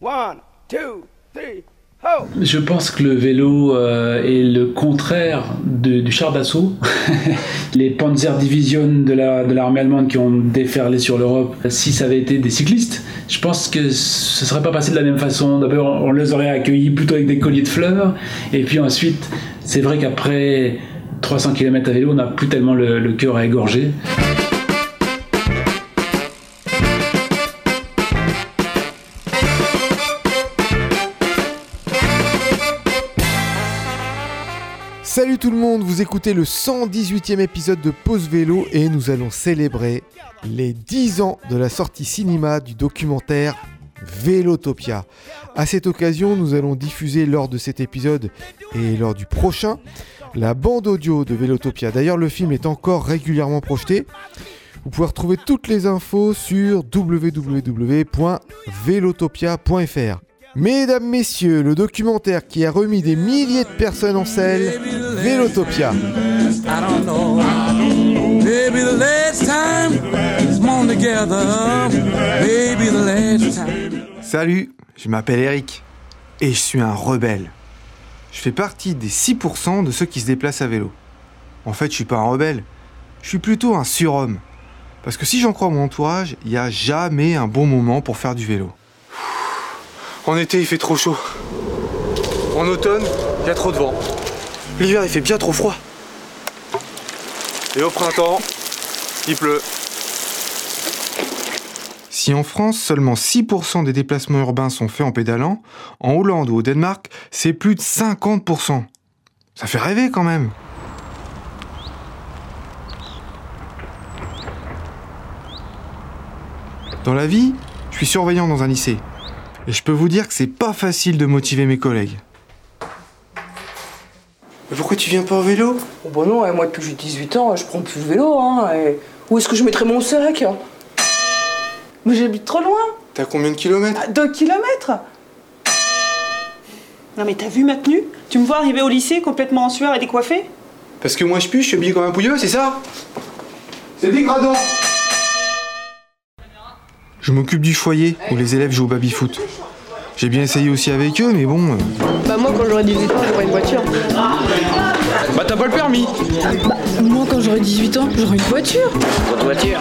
One, two, three. Je pense que le vélo euh, est le contraire du char d'assaut. les Panzer Division de l'armée allemande qui ont déferlé sur l'Europe, si ça avait été des cyclistes, je pense que ce ne serait pas passé de la même façon. D'abord, on les aurait accueillis plutôt avec des colliers de fleurs, et puis ensuite, c'est vrai qu'après 300 km à vélo, on n'a plus tellement le, le cœur à égorger. Salut tout le monde, vous écoutez le 118e épisode de Pause Vélo et nous allons célébrer les 10 ans de la sortie cinéma du documentaire Vélotopia. À cette occasion, nous allons diffuser lors de cet épisode et lors du prochain la bande audio de Vélotopia. D'ailleurs, le film est encore régulièrement projeté. Vous pouvez retrouver toutes les infos sur www.velotopia.fr. Mesdames, Messieurs, le documentaire qui a remis des milliers de personnes en selle, Vélotopia. Salut, je m'appelle Eric et je suis un rebelle. Je fais partie des 6% de ceux qui se déplacent à vélo. En fait, je suis pas un rebelle, je suis plutôt un surhomme. Parce que si j'en crois mon entourage, il n'y a jamais un bon moment pour faire du vélo. En été, il fait trop chaud. En automne, il y a trop de vent. L'hiver, il fait bien trop froid. Et au printemps, il pleut. Si en France, seulement 6% des déplacements urbains sont faits en pédalant, en Hollande ou au Danemark, c'est plus de 50%. Ça fait rêver quand même. Dans la vie, je suis surveillant dans un lycée. Et je peux vous dire que c'est pas facile de motiver mes collègues. Mais pourquoi tu viens pas en vélo? Oh Bah non, moi depuis que j'ai 18 ans, je prends plus le vélo. Hein, Où est-ce que je mettrais mon sac? Mais j'habite trop loin. T'as combien de kilomètres? 2 kilomètres. Non mais t'as vu ma tenue? Tu me vois arriver au lycée complètement en sueur et décoiffée? Parce que moi je pue, je suis habillé comme un pouilleux, c'est ça? C'est dégradant je m'occupe du foyer où les élèves jouent au baby-foot. J'ai bien essayé aussi avec eux, mais bon. Euh. Bah, moi, quand j'aurai 18 ans, j'aurai une voiture. Bah, t'as pas le permis Bah, moi, quand j'aurai 18 ans, j'aurai une voiture. Votre voiture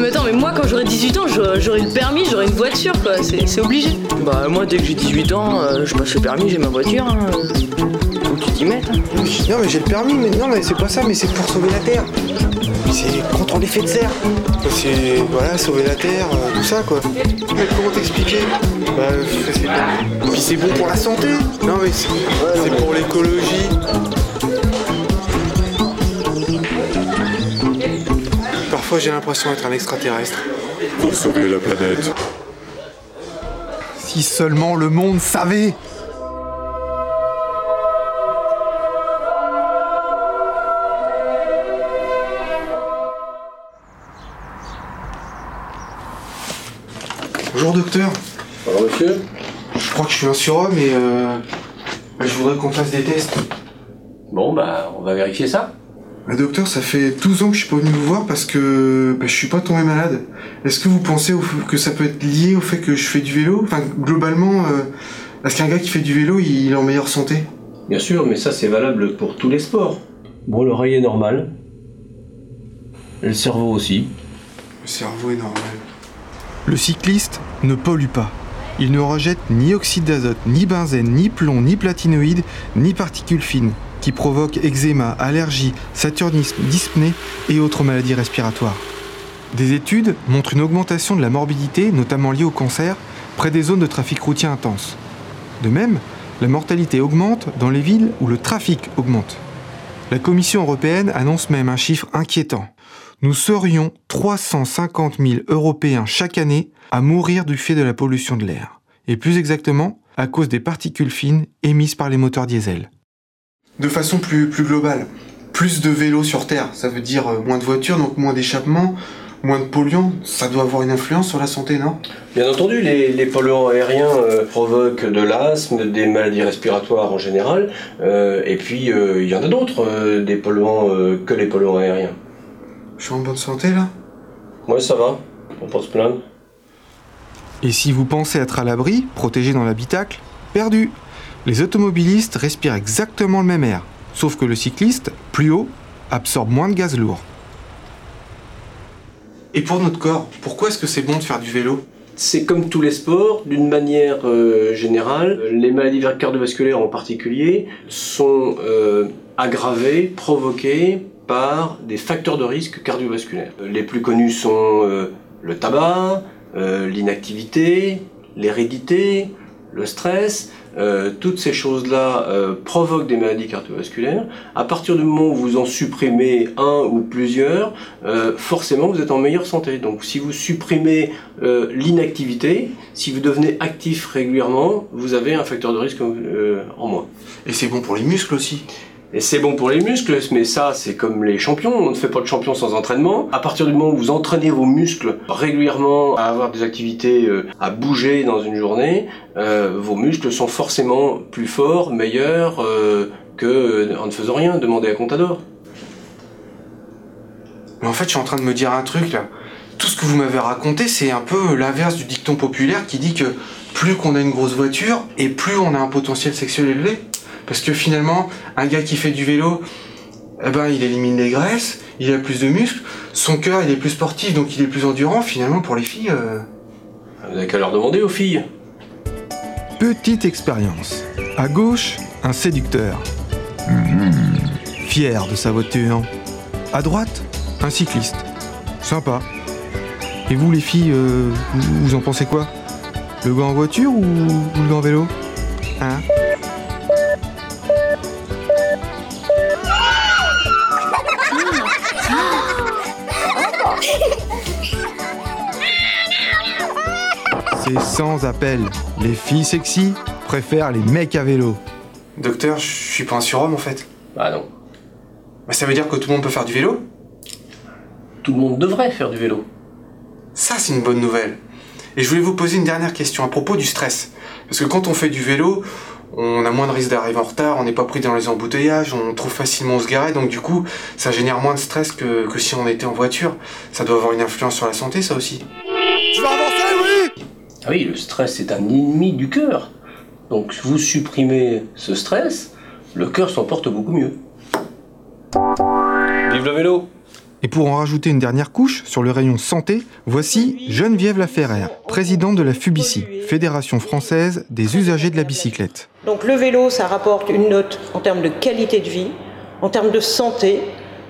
mais attends, mais moi, quand j'aurai 18 ans, j'aurai le permis, j'aurai une voiture, quoi. C'est obligé. Bah, moi, dès que j'ai 18 ans, euh, je passe le permis, j'ai ma voiture. Hein. Faut que tu t'y mettes. Hein. Non, mais j'ai le permis, mais non, mais c'est pas ça, mais c'est pour sauver la terre c'est contre l'effet de serre. C'est voilà, sauver la terre, euh, tout ça quoi. Mais comment t'expliquer? Bah, Puis c'est bon pour la santé. Non mais c'est pour l'écologie. J'ai l'impression d'être un extraterrestre. Pour sauver la planète. Si seulement le monde savait Bonjour docteur. Bonjour monsieur? Je crois que je suis un surhomme et euh, bah, je voudrais qu'on fasse des tests. Bon bah on va vérifier ça. Docteur, ça fait 12 ans que je suis pas venu vous voir parce que bah, je suis pas tombé malade. Est-ce que vous pensez que ça peut être lié au fait que je fais du vélo? Enfin globalement, euh, est-ce qu'un gars qui fait du vélo il est en meilleure santé Bien sûr, mais ça c'est valable pour tous les sports. Bon, l'oreille est normale. le cerveau aussi. Le cerveau est normal. Le cycliste ne pollue pas. Il ne rejette ni oxyde d'azote, ni benzène, ni plomb, ni platinoïdes, ni particules fines, qui provoquent eczéma, allergie, saturnisme, dyspnée et autres maladies respiratoires. Des études montrent une augmentation de la morbidité, notamment liée au cancer, près des zones de trafic routier intense. De même, la mortalité augmente dans les villes où le trafic augmente. La Commission européenne annonce même un chiffre inquiétant nous serions 350 000 Européens chaque année à mourir du fait de la pollution de l'air, et plus exactement à cause des particules fines émises par les moteurs diesel. De façon plus, plus globale, plus de vélos sur Terre, ça veut dire euh, moins de voitures, donc moins d'échappements, moins de polluants, ça doit avoir une influence sur la santé, non? Bien entendu, les, polluants aériens euh, provoquent de l'asthme, des maladies respiratoires en général, euh, et puis il y en a d'autres, des polluants que les polluants aériens. Je suis en bonne santé là? Ouais, ça va. On peut se plaindre. Et si vous pensez être à l'abri, protégé dans l'habitacle, perdu. Les automobilistes respirent exactement le même air, sauf que le cycliste, plus haut, absorbe moins de gaz lourd. Et pour notre corps, pourquoi est-ce que c'est bon de faire du vélo? C'est comme tous les sports, d'une manière euh, générale, les maladies cardiovasculaires en particulier sont euh, aggravées, provoquées par des facteurs de risque cardiovasculaires. Les plus connus sont euh, le tabac, euh, l'inactivité, l'hérédité, le stress, euh, toutes ces choses-là euh, provoquent des maladies cardiovasculaires. À partir du moment où vous en supprimez un ou plusieurs, euh, forcément vous êtes en meilleure santé. Donc si vous supprimez l'inactivité, si vous devenez actif régulièrement, vous avez un facteur de risque en moins. Et c'est bon pour les muscles aussi. Et c'est bon pour les muscles, mais ça, c'est comme les champions. On ne fait pas de champion sans entraînement. À partir du moment où vous entraînez vos muscles régulièrement à avoir des activités, euh, à bouger dans une journée, euh, vos muscles sont forcément plus forts, meilleurs euh, que en ne faisant rien. Demandez à Contador. Mais en fait, je suis en train de me dire un truc là. Tout ce que vous m'avez raconté, c'est un peu l'inverse du dicton populaire qui dit que plus qu'on a une grosse voiture et plus on a un potentiel sexuel élevé. Parce que finalement, un gars qui fait du vélo, eh ben, il élimine les graisses, il a plus de muscles, son cœur il est plus sportif donc il est plus endurant. Finalement, pour les filles, euh, Vous n'avez qu'à leur demander aux filles. petite expérience. À gauche, un séducteur. Fier de sa voiture. À droite, un cycliste. Sympa. Et vous les filles, euh, vous, vous en pensez quoi? Le gars en voiture ou, ou le gars en vélo? Hein? C'est sans appel. Les filles sexy préfèrent les mecs à vélo. Docteur, je suis pas un surhomme en fait. Bah non. Bah, ça veut dire que tout le monde peut faire du vélo? Tout le monde devrait faire du vélo. Ça, c'est une bonne nouvelle. Et je voulais vous poser une dernière question à propos du stress. Parce que quand on fait du vélo, on a moins de risques d'arriver en retard, on n'est pas pris dans les embouteillages, on trouve facilement où se garer, donc du coup, ça génère moins de stress que, que si on était en voiture. Ça doit avoir une influence sur la santé, ça aussi. Oui, le stress est un ennemi du cœur. Donc vous supprimez ce stress, le cœur s'en porte beaucoup mieux. Vive le vélo Et pour en rajouter une dernière couche sur le rayon santé, voici Geneviève Laferrère, présidente de la FUBICI, Fédération française des usagers de la bicyclette. Donc le vélo, ça rapporte une note en termes de qualité de vie, en termes de santé.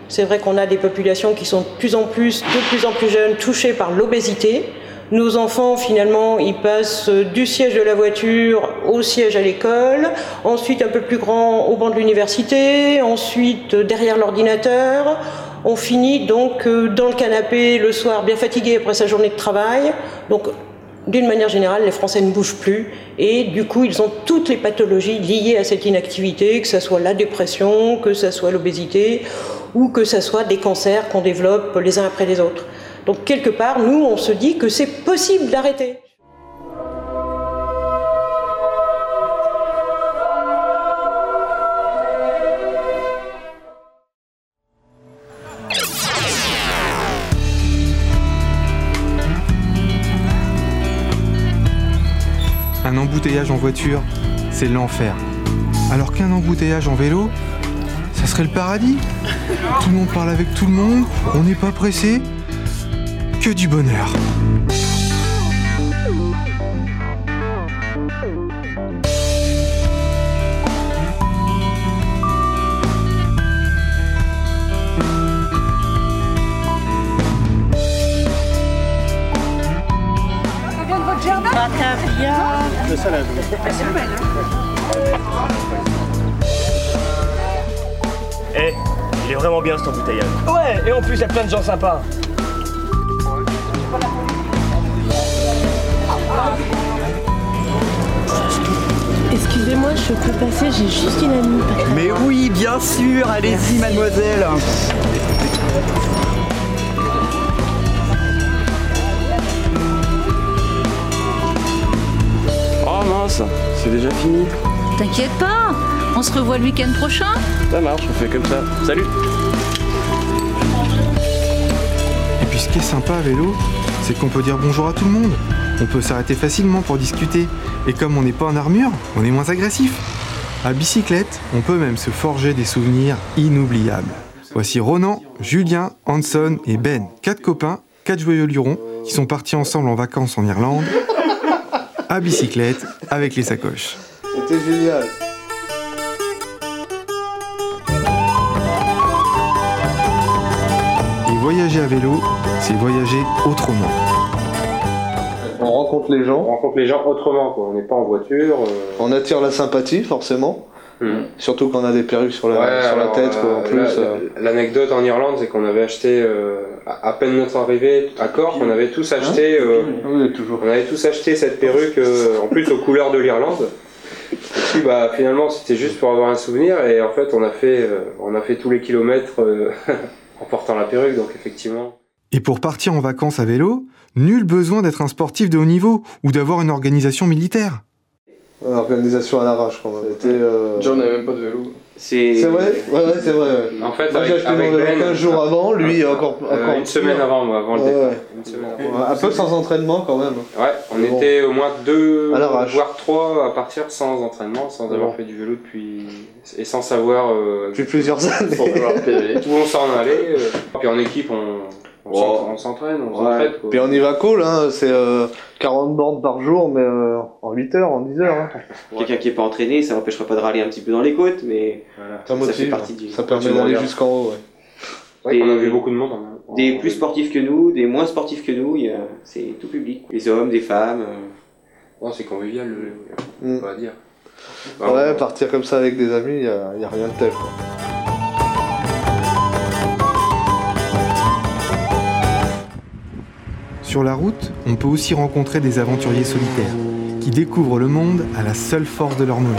C'est vrai qu'on a des populations qui sont de plus en plus, de plus en plus jeunes, touchées par l'obésité. Nos enfants, finalement, ils passent du siège de la voiture au siège à l'école, ensuite un peu plus grand au banc de l'université, ensuite derrière l'ordinateur. On finit donc euh, dans le canapé le soir, bien fatigué après sa journée de travail. Donc d'une manière générale, les Français ne bougent plus et du coup, ils ont toutes les pathologies liées à cette inactivité, que ce soit la dépression, que ce soit l'obésité ou que ce soit des cancers qu'on développe les uns après les autres. Donc quelque part, nous, on se dit que c'est possible d'arrêter. Un embouteillage en voiture, c'est l'enfer. Alors qu'un embouteillage en vélo, ça serait le paradis. Tout le monde parle avec tout le monde, on n'est pas pressé. Que du bonheur. Eh, il est vraiment bien cet embouteillage. Ouais, et en plus, il y a plein de gens sympas. Excusez-moi, je peux passer, j'ai juste une amie. Mais oui, bien sûr, allez-y, mademoiselle. Oh mince, c'est déjà fini. T'inquiète pas, on se revoit le week-end prochain. Ça marche, on fait comme ça. Salut Et puis ce qui est sympa à vélo, c'est qu'on peut dire bonjour à tout le monde. On peut s'arrêter facilement pour discuter, et comme on n'est pas en armure, on est moins agressif. À bicyclette, on peut même se forger des souvenirs inoubliables. Voici Ronan, Julien, Hanson et Ben, quatre copains, quatre joyeux lurons, qui sont partis ensemble en vacances en Irlande, à bicyclette, avec les sacoches. C'était génial. Et voyager à vélo, c'est voyager autrement. On rencontre les gens. On rencontre les gens autrement, quoi. On n'est pas en voiture. euh. On attire la sympathie, forcément. Hmm. Surtout quand on a des perruques sur la, Ouais, sur la alors, tête, quoi, en euh, la- euh. L'anecdote en Irlande, c'est qu'on avait acheté, euh, à peine notre arrivée à Cork, on avait tous acheté, euh, on avait tous acheté cette perruque, euh, en plus aux couleurs de l'Irlande. Et puis bah finalement c'était juste pour avoir un souvenir et en fait on a fait, euh, on a fait tous les kilomètres euh, en portant la perruque donc effectivement. Et pour partir en vacances à vélo, nul besoin d'être un sportif de haut niveau ou d'avoir une organisation militaire. Organisation à l'arrache, quand même. Euh, John n'avait même pas de vélo. C'est vrai? Ouais, ouais, c'est vrai. ouais. En fait, Moi, j'ai avec- mon avec vélo Ben, 15 jours avant, lui, encore, euh, encore une semaine avant moi, avant le Ouais, départ. ouais. Une semaine Ouais, avant. un peu sans entraînement, quand même. Ouais, on bon. était au moins deux, voire trois à partir sans entraînement, sans avoir bon. fait du vélo depuis et sans savoir euh, Depuis plusieurs années. sans savoir où on s'en allait. euh. Puis en équipe, on Oh. on s'entraîne, on Ouais. s'entraide. quoi. Puis on y va cool, hein. c'est euh, 40 bornes par jour, mais euh, en 8 heures, en 10 heures. Hein. Quelqu'un qui est pas entraîné, ça n'empêchera pas de râler un petit peu dans les côtes, mais Ça ça motive, fait partie du. ça permet d'aller jusqu'en haut. Ouais. Ouais, on a vu beaucoup de monde. en- en- Des plus sportifs que nous, des moins sportifs que nous, il y a- c'est tout public. Des hommes, des femmes. euh. Ouais, c'est convivial, le vélo, Mm. on va dire. Ouais, partir comme ça avec des amis, il n'y a, y a rien de tel. Quoi. Sur la route, on peut aussi rencontrer des aventuriers solitaires qui découvrent le monde à la seule force de leur my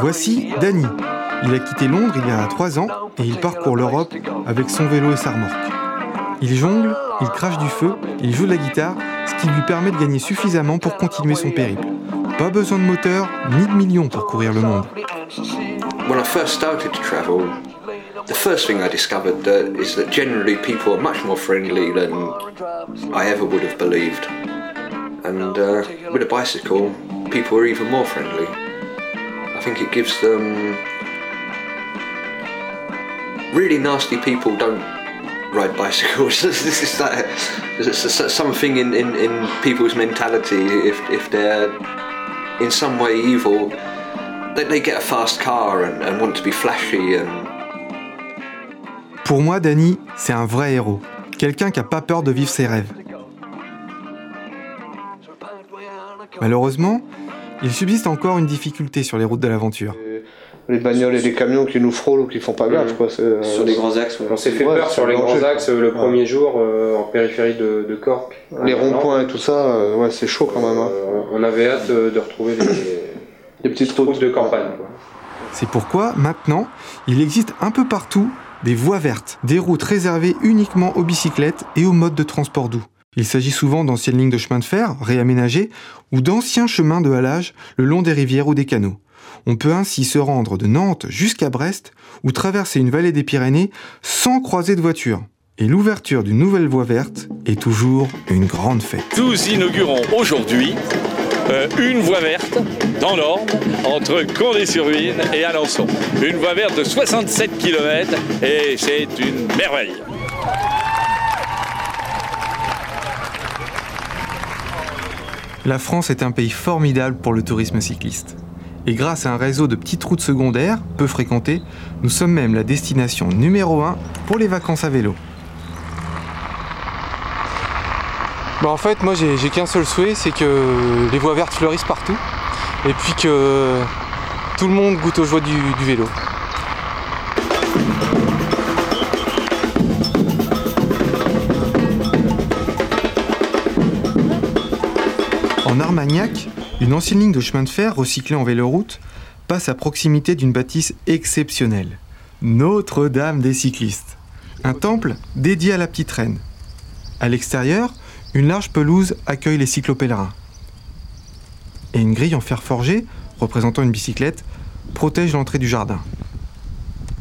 Voici Danny. Il a quitté Londres il y a trois ans et il parcourt l'Europe avec son vélo et sa remorque. Il jongle, il crache du feu, il joue de la guitare, ce qui lui permet de gagner suffisamment pour continuer son périple. Pas besoin de moteur ni de millions pour courir le monde. When I first started to travel, the first thing I discovered that is that generally people are much more friendly than I ever would have believed. And uh, with a bicycle, people are even more friendly. I think it gives them. Really nasty people don't ride bicycles. this is like there's s- s- something in, in, in people's mentality. If, if they're in some way evil, they, they get a fast car and, and want to be flashy and Pour moi, Danny, c'est un vrai héros. Quelqu'un qui n'a pas peur de vivre ses rêves. Malheureusement, il subsiste encore une difficulté sur les routes de l'aventure. Les bagnoles et les camions qui nous frôlent ou qui font pas gaffe. Quoi. c'est, euh, Sur les grands axes, ouais. On s'est fait Ouais, peur sur les grands quoi. axes euh, le Ouais. premier jour euh, en périphérie de, de Cork. Les ronds-points et tout ça, euh, ouais, c'est chaud quand même. Hein. Euh, on avait hâte de, de retrouver les, Les petites routes de campagne. quoi. C'est pourquoi, maintenant, il existe un peu partout des voies vertes, des routes réservées uniquement aux bicyclettes et aux modes de transport doux. Il s'agit souvent d'anciennes lignes de chemin de fer réaménagées ou d'anciens chemins de halage le long des rivières ou des canaux. On peut ainsi se rendre de Nantes jusqu'à Brest ou traverser une vallée des Pyrénées sans croiser de voiture. Et l'ouverture d'une nouvelle voie verte est toujours une grande fête. Nous inaugurons aujourd'hui euh, une voie verte dans l'Orne entre Condé-sur-Huisne et Alençon. Une voie verte de 67 km et c'est une merveille. La France est un pays formidable pour le tourisme cycliste. Et grâce à un réseau de petites routes secondaires, peu fréquentées, nous sommes même la destination numéro 1 pour les vacances à vélo. Bah en fait, moi j'ai qu'un seul souhait, c'est que les voies vertes fleurissent partout et puis que tout le monde goûte aux joies du, du vélo. En Armagnac, une ancienne ligne de chemin de fer recyclée en véloroute passe à proximité d'une bâtisse exceptionnelle. Notre-Dame des cyclistes. Un temple dédié à la petite reine. À l'extérieur, une large pelouse accueille les cyclopèlerins. Et une grille en fer forgé, représentant une bicyclette, protège l'entrée du jardin.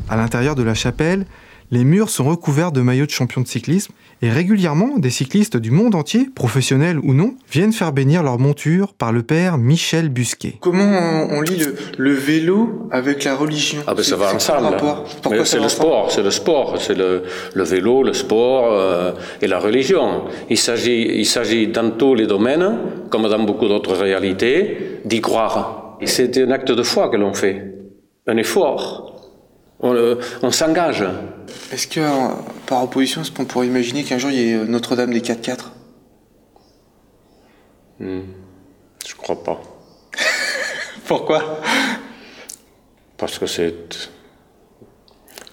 À l'intérieur de la chapelle, les murs sont recouverts de maillots de champions de cyclisme et régulièrement, des cyclistes du monde entier, professionnels ou non, viennent faire bénir leur monture par le père Michel Busquet. Comment on, on lit le, le vélo avec la religion? Ah ben ça va ensemble. C'est le sport, c'est le sport, c'est le, le vélo, le sport euh, et la religion. Il s'agit, il s'agit dans tous les domaines, comme dans beaucoup d'autres réalités, d'y croire. Et c'est un acte de foi que l'on fait, un effort. On, on s'engage. Est-ce que, euh, par opposition, est-ce qu'on pourrait imaginer qu'un jour il y ait euh, Notre-Dame des 4x4 Hmm, Je crois pas. Pourquoi? Parce que c'est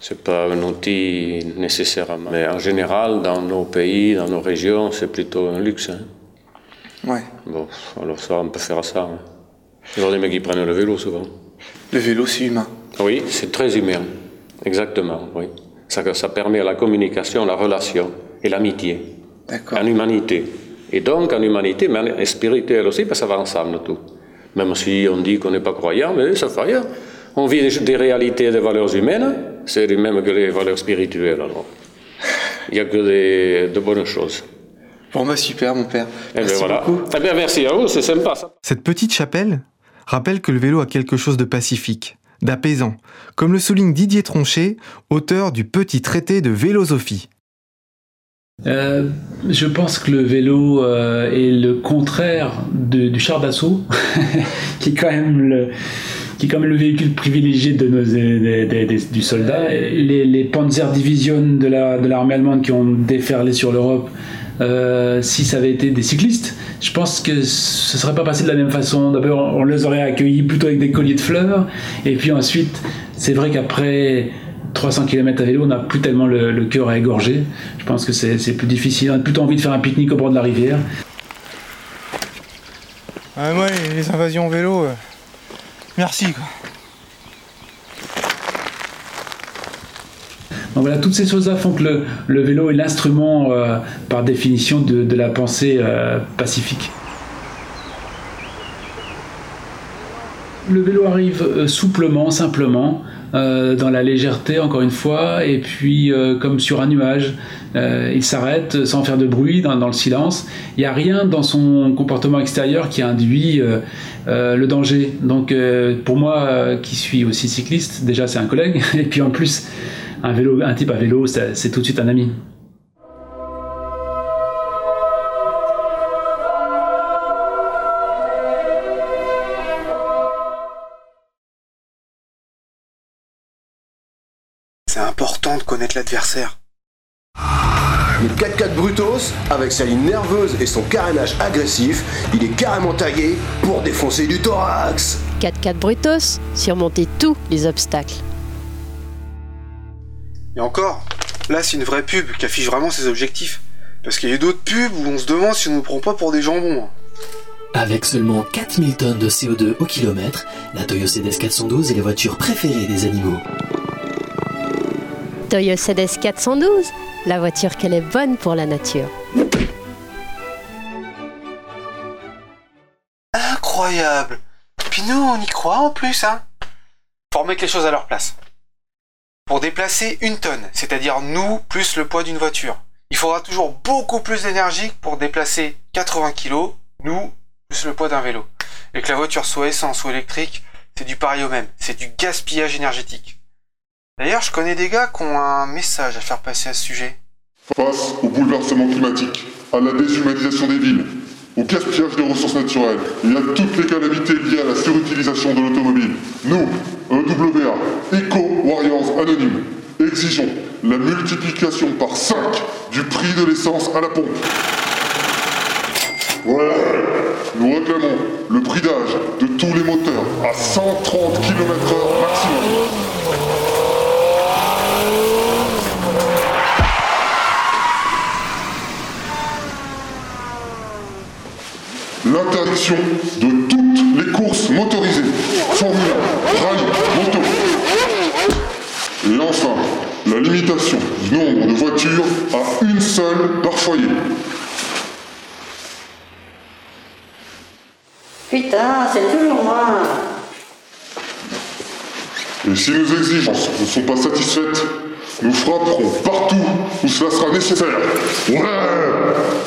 c'est pas un outil nécessairement. Mais en général, dans nos pays, dans nos régions, c'est plutôt un luxe. hein. Ouais. Bon, alors ça, on peut faire ça. hein. Il y a des mecs qui prennent le vélo souvent. Le vélo, c'est humain. Oui, c'est très humain. Exactement, oui. Ça, ça permet la communication, la relation et l'amitié. D'accord. En humanité. Et donc, en humanité, mais en spirituel aussi, parce que ça va ensemble tout. Même si on dit qu'on n'est pas croyant, mais ça fait rien. On vit des, des réalités, des valeurs humaines, c'est les mêmes que les valeurs spirituelles, alors. Il n'y a que des- de bonnes choses. Bon bah super mon père. Eh bien Merci voilà. beaucoup. Eh bien merci à vous, c'est sympa ça. Cette petite chapelle rappelle que le vélo a quelque chose de pacifique, d'apaisant, comme le souligne Didier Tronchet, auteur du petit traité de vélosophie. Euh, je pense que le vélo euh, est le contraire du char d'assaut, qui est quand même le qui est quand même le véhicule privilégié de nos, du soldat. Les, les Panzer Division de la- de l'armée allemande qui ont déferlé sur l'Europe, euh, si ça avait été des cyclistes, je pense que ce serait pas passé de la même façon. D'abord, on les aurait accueillis plutôt avec des colliers de fleurs, et puis ensuite, c'est vrai qu'après 300 km à vélo, on n'a plus tellement le, cœur à égorger. Je pense que c'est plus difficile. On a plutôt envie de faire un pique-nique au bord de la rivière. Ah, moi les, invasions vélo, euh, merci. Donc voilà, toutes ces choses-là font que le, vélo est l'instrument, euh, par définition, de, la pensée euh, pacifique. Le vélo arrive euh, souplement, simplement, dans la légèreté, encore une fois, et puis comme sur un nuage, il s'arrête sans faire de bruit, dans, dans le silence. Il n'y a rien dans son comportement extérieur qui induit le danger. Donc pour moi, qui suis aussi cycliste, déjà c'est un collègue, et puis en plus, un, vélo, un type à vélo, c'est tout de suite un ami. C'est important de connaître l'adversaire. Le 4x4 Brutos, avec sa ligne nerveuse et son carénage agressif, il est carrément taillé pour défoncer du thorax. 4x4 Brutos, surmonter tous les obstacles. Et encore, là c'est une vraie pub qui affiche vraiment ses objectifs. Parce qu'il y a d'autres pubs où on se demande si on nous prend pas pour des jambons. hein. Avec seulement 4000 tonnes de CO2 au kilomètre, la Toyo CDS 412 est la voiture préférée des animaux. Toyo CDS 412, la voiture qu'elle est bonne pour la nature. Incroyable Puis nous, on y croit en plus, hein Faut remettre les choses à leur place. Pour déplacer une tonne, c'est-à-dire nous plus le poids d'une voiture, il faudra toujours beaucoup plus d'énergie pour déplacer 80 kg, nous plus le poids d'un vélo. Et que la voiture soit essence ou électrique, c'est du pareil au même, c'est du gaspillage énergétique. D'ailleurs, je connais des gars qui ont un message à faire passer à ce sujet. Face au bouleversement climatique, à la déshumanisation des villes, au gaspillage des ressources naturelles et à toutes les calamités liées à la surutilisation de l'automobile, nous, EWA, Eco Warriors Anonymes, exigeons la multiplication par 5 du prix de l'essence à la pompe. Ouais, nous réclamons le prix d'âge de tous les moteurs à 130 km/h maximum. L'interdiction de toutes les courses motorisées, Formule 1, rallye, moto. Et enfin, la limitation du nombre de voitures à une seule par foyer. Putain, c'est toujours moi. Et si nos exigences ne sont pas satisfaites, nous frapperons partout cela sera nécessaire.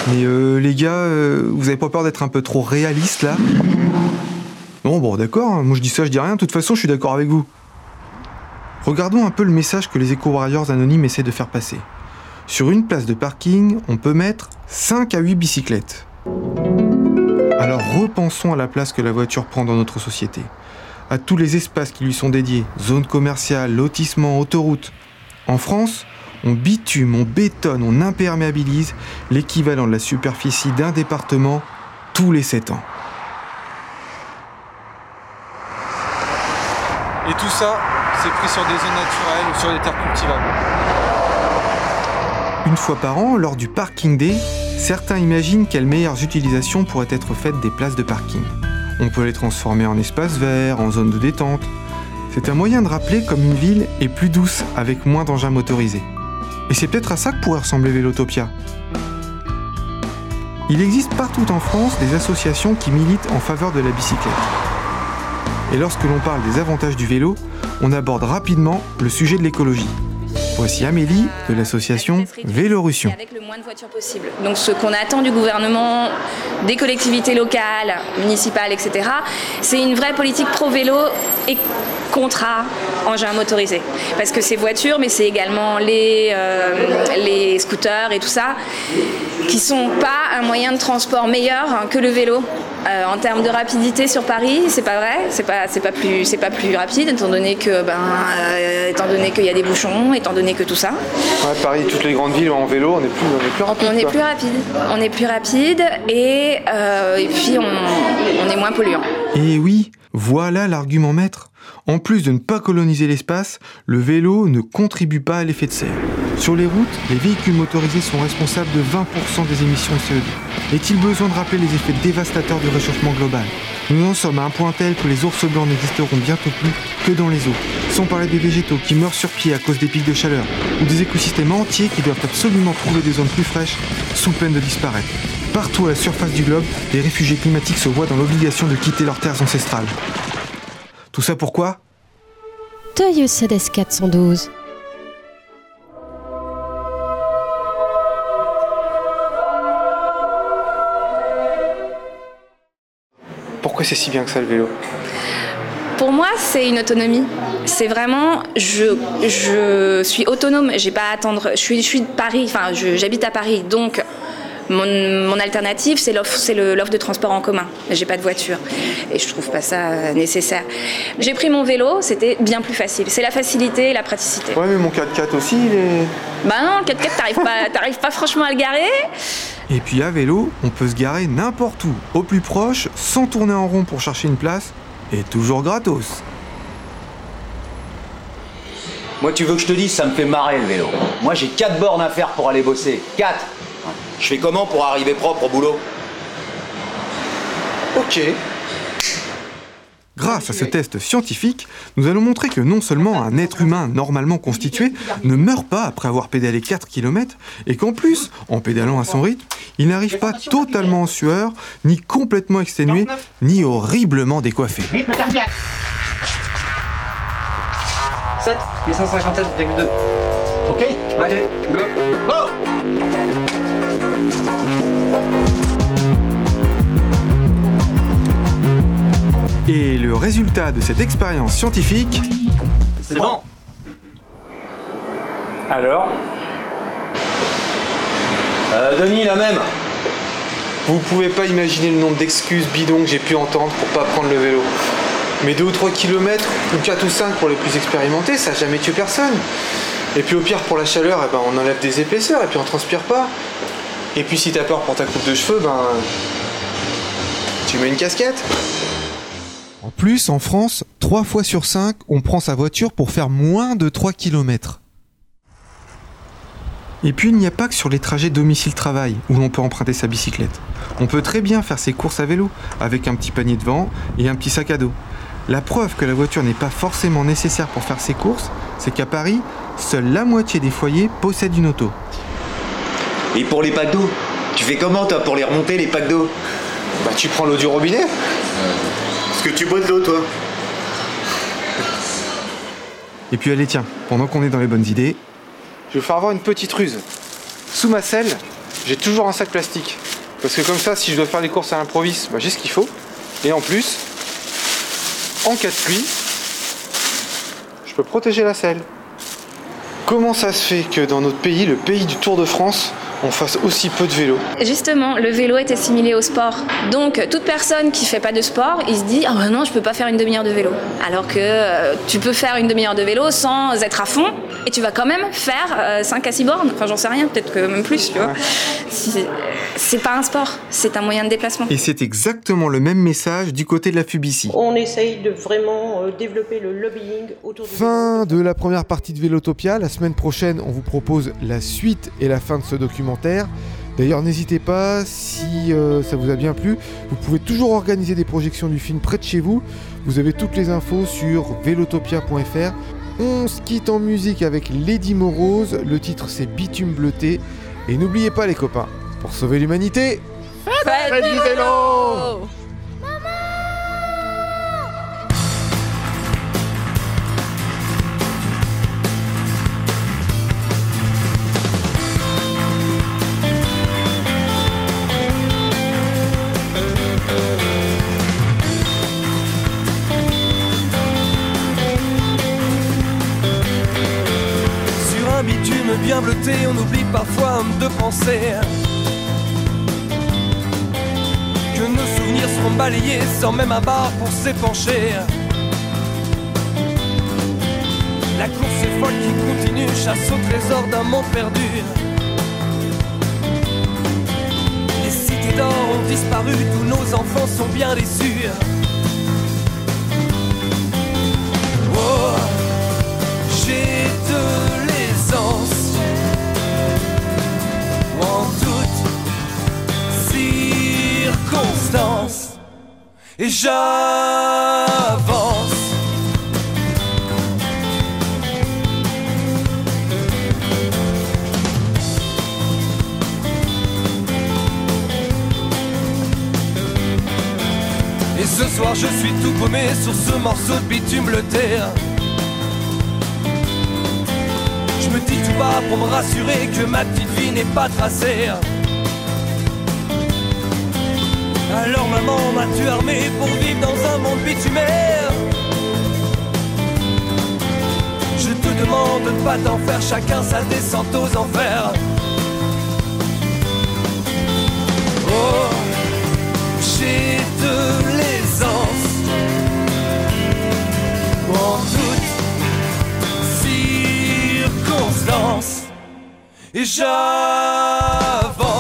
Mais euh, les gars, euh, vous avez pas peur d'être un peu trop réaliste là? Bon, bon, d'accord, moi je dis ça, je dis rien, de toute façon je suis d'accord avec vous. Regardons un peu le message que les éco-warriors anonymes essaient de faire passer. Sur une place de parking, on peut mettre 5 à 8 bicyclettes. Alors repensons à la place que la voiture prend dans notre société, à tous les espaces qui lui sont dédiés, zones commerciales, lotissements, autoroutes. En France, on bitume, on bétonne, on imperméabilise l'équivalent de la superficie d'un département tous les 7 ans. Et tout ça, c'est pris sur des zones naturelles ou sur des terres cultivables. Une fois par an, lors du Parking Day, certains imaginent quelles meilleures utilisations pourraient être faites des places de parking. On peut les transformer en espaces verts, en zones de détente. C'est un moyen de rappeler comme une ville est plus douce avec moins d'engins motorisés. Et c'est peut-être à ça que pourrait ressembler Vélotopia. Il existe partout en France des associations qui militent en faveur de la bicyclette. Et lorsque l'on parle des avantages du vélo, on aborde rapidement le sujet de l'écologie. Voici Amélie de l'association Vélorussion. Avec le moins de voitures possible. Donc ce qu'on attend du gouvernement, des collectivités locales, municipales, etc., c'est une vraie politique pro-vélo et contra engins motorisés. Parce que ces voitures, mais c'est également les, euh, les scooters et tout ça, qui sont pas un moyen de transport meilleur que le vélo. Euh, en termes de rapidité sur Paris, c'est pas vrai, c'est pas, c'est pas plus, c'est pas plus rapide étant donné que, ben, euh, étant donné qu'il y a des bouchons, étant donné que tout ça. Ouais, Paris, toutes les grandes villes en vélo, on est plus, on est plus rapide. On est quoi. plus rapide, on est plus rapide et, euh, et puis on, on est moins polluant. Et oui, voilà l'argument maître. En plus de ne pas coloniser l'espace, le vélo ne contribue pas à l'effet de serre. Sur les routes, les véhicules motorisés sont responsables de 20% des émissions de CO2. Est-il besoin de rappeler les effets dévastateurs du réchauffement global? Nous en sommes à un point tel que les ours blancs n'existeront bientôt plus que dans les eaux. Sans parler des végétaux qui meurent sur pied à cause des pics de chaleur, ou des écosystèmes entiers qui doivent absolument trouver des zones plus fraîches sous peine de disparaître. Partout à la surface du globe, les réfugiés climatiques se voient dans l'obligation de quitter leurs terres ancestrales. Tout ça pourquoi Toyota CDS 412. Pourquoi c'est si bien que ça le vélo? Pour moi, c'est une autonomie. C'est vraiment, je, je suis autonome. J'ai pas à attendre. Je suis, je suis de Paris. Enfin, je- j'habite à Paris, donc mon, mon alternative, c'est l'offre, c'est le- l'offre de transport en commun. J'ai pas de voiture et je trouve pas ça euh, nécessaire. J'ai pris mon vélo, c'était bien plus facile. C'est la facilité et la praticité. Ouais, mais mon 4x4 aussi, il est. Bah non, le 4x4, t'arrives pas, t'arrives pas franchement à le garer. Et puis à vélo, on peut se garer n'importe où, au plus proche, sans tourner en rond pour chercher une place, et toujours gratos. Moi, tu veux que je te dise, ça me fait marrer le vélo. Moi, j'ai 4 bornes à faire pour aller bosser. 4 Je fais comment pour arriver propre au boulot? Ok. Grâce à ce test scientifique, nous allons montrer que non seulement un être humain normalement constitué ne meurt pas après avoir pédalé 4 km, et qu'en plus, en pédalant à son rythme, il n'arrive pas totalement en sueur, ni complètement exténué, ni horriblement décoiffé. 7 857,2. Ok Allez, go Go Et le résultat de cette expérience scientifique, C'est bon Alors Euh, Denis, la même Vous pouvez pas imaginer le nombre d'excuses bidons que j'ai pu entendre pour pas prendre le vélo. Mais 2 ou 3 km, ou 4 ou 5 pour les plus expérimentés, ça a jamais tué personne. Et puis au pire, pour la chaleur, eh ben, on enlève des épaisseurs et puis on transpire pas. Et puis si t'as peur pour ta coupe de cheveux, ben. Tu mets une casquette. En plus en France, 3 fois sur 5, on prend sa voiture pour faire moins de 3 km. Et puis il n'y a pas que sur les trajets domicile-travail où l'on peut emprunter sa bicyclette. On peut très bien faire ses courses à vélo avec un petit panier devant et un petit sac à dos. La preuve que la voiture n'est pas forcément nécessaire pour faire ses courses, c'est qu'à Paris, seule la moitié des foyers possèdent une auto. Et pour les packs d'eau? Tu fais comment toi pour les remonter les packs d'eau? Bah tu prends l'eau du robinet? Que tu bois de l'eau toi Et puis allez tiens, pendant qu'on est dans les bonnes idées, Je vais faire avoir une petite ruse. Sous ma selle, j'ai toujours un sac plastique. Parce que comme ça, si je dois faire les courses à l'improviste, bah, j'ai ce qu'il faut. Et en plus, en cas de pluie, je peux protéger la selle. Comment ça se fait que dans notre pays, le pays du Tour de France, on fasse aussi peu de vélo Justement, le vélo est assimilé au sport. Donc, toute personne qui fait pas de sport, il se dit Ah ben non, je peux pas faire une demi-heure de vélo. Alors que euh, tu peux faire une demi-heure de vélo sans être à fond et tu vas quand même faire 5 à 6 bornes. Enfin, j'en sais rien, peut-être que même plus, tu vois. C'est- C'est pas un sport, c'est un moyen de déplacement. et c'est exactement le même message du côté de la Fubici. On essaye de vraiment euh, développer le lobbying autour du Fin de la première partie de Vélotopia. La semaine prochaine, on vous propose la suite et la fin de ce D'ailleurs, n'hésitez pas, si euh, ça vous a bien plu, vous pouvez toujours organiser des projections du film près de chez vous. Vous avez toutes les infos sur velotopia.fr. On se quitte en musique avec Lady Morose. Le titre c'est Bitume bleuté. Et n'oubliez pas les copains, pour sauver l'humanité, Faites du vélo on oublie parfois de penser que nos souvenirs seront balayés sans même un bar pour s'épancher. La course est folle qui continue, chasse au trésor d'un monde perdu. Les cités d'or ont disparu, tous nos enfants sont bien déçus. Et j'avance. Et ce soir je suis tout paumé sur ce morceau de bitume bleuté Je me dis tout bas pour me rassurer que ma petite vie n'est pas tracée Alors maman m'as-tu armé pour vivre dans un monde bitumère Je te demande de ne pas t'en faire chacun sa descente aux enfers. Oh, j'ai de l'aisance. En toutes circonstances et j'avance.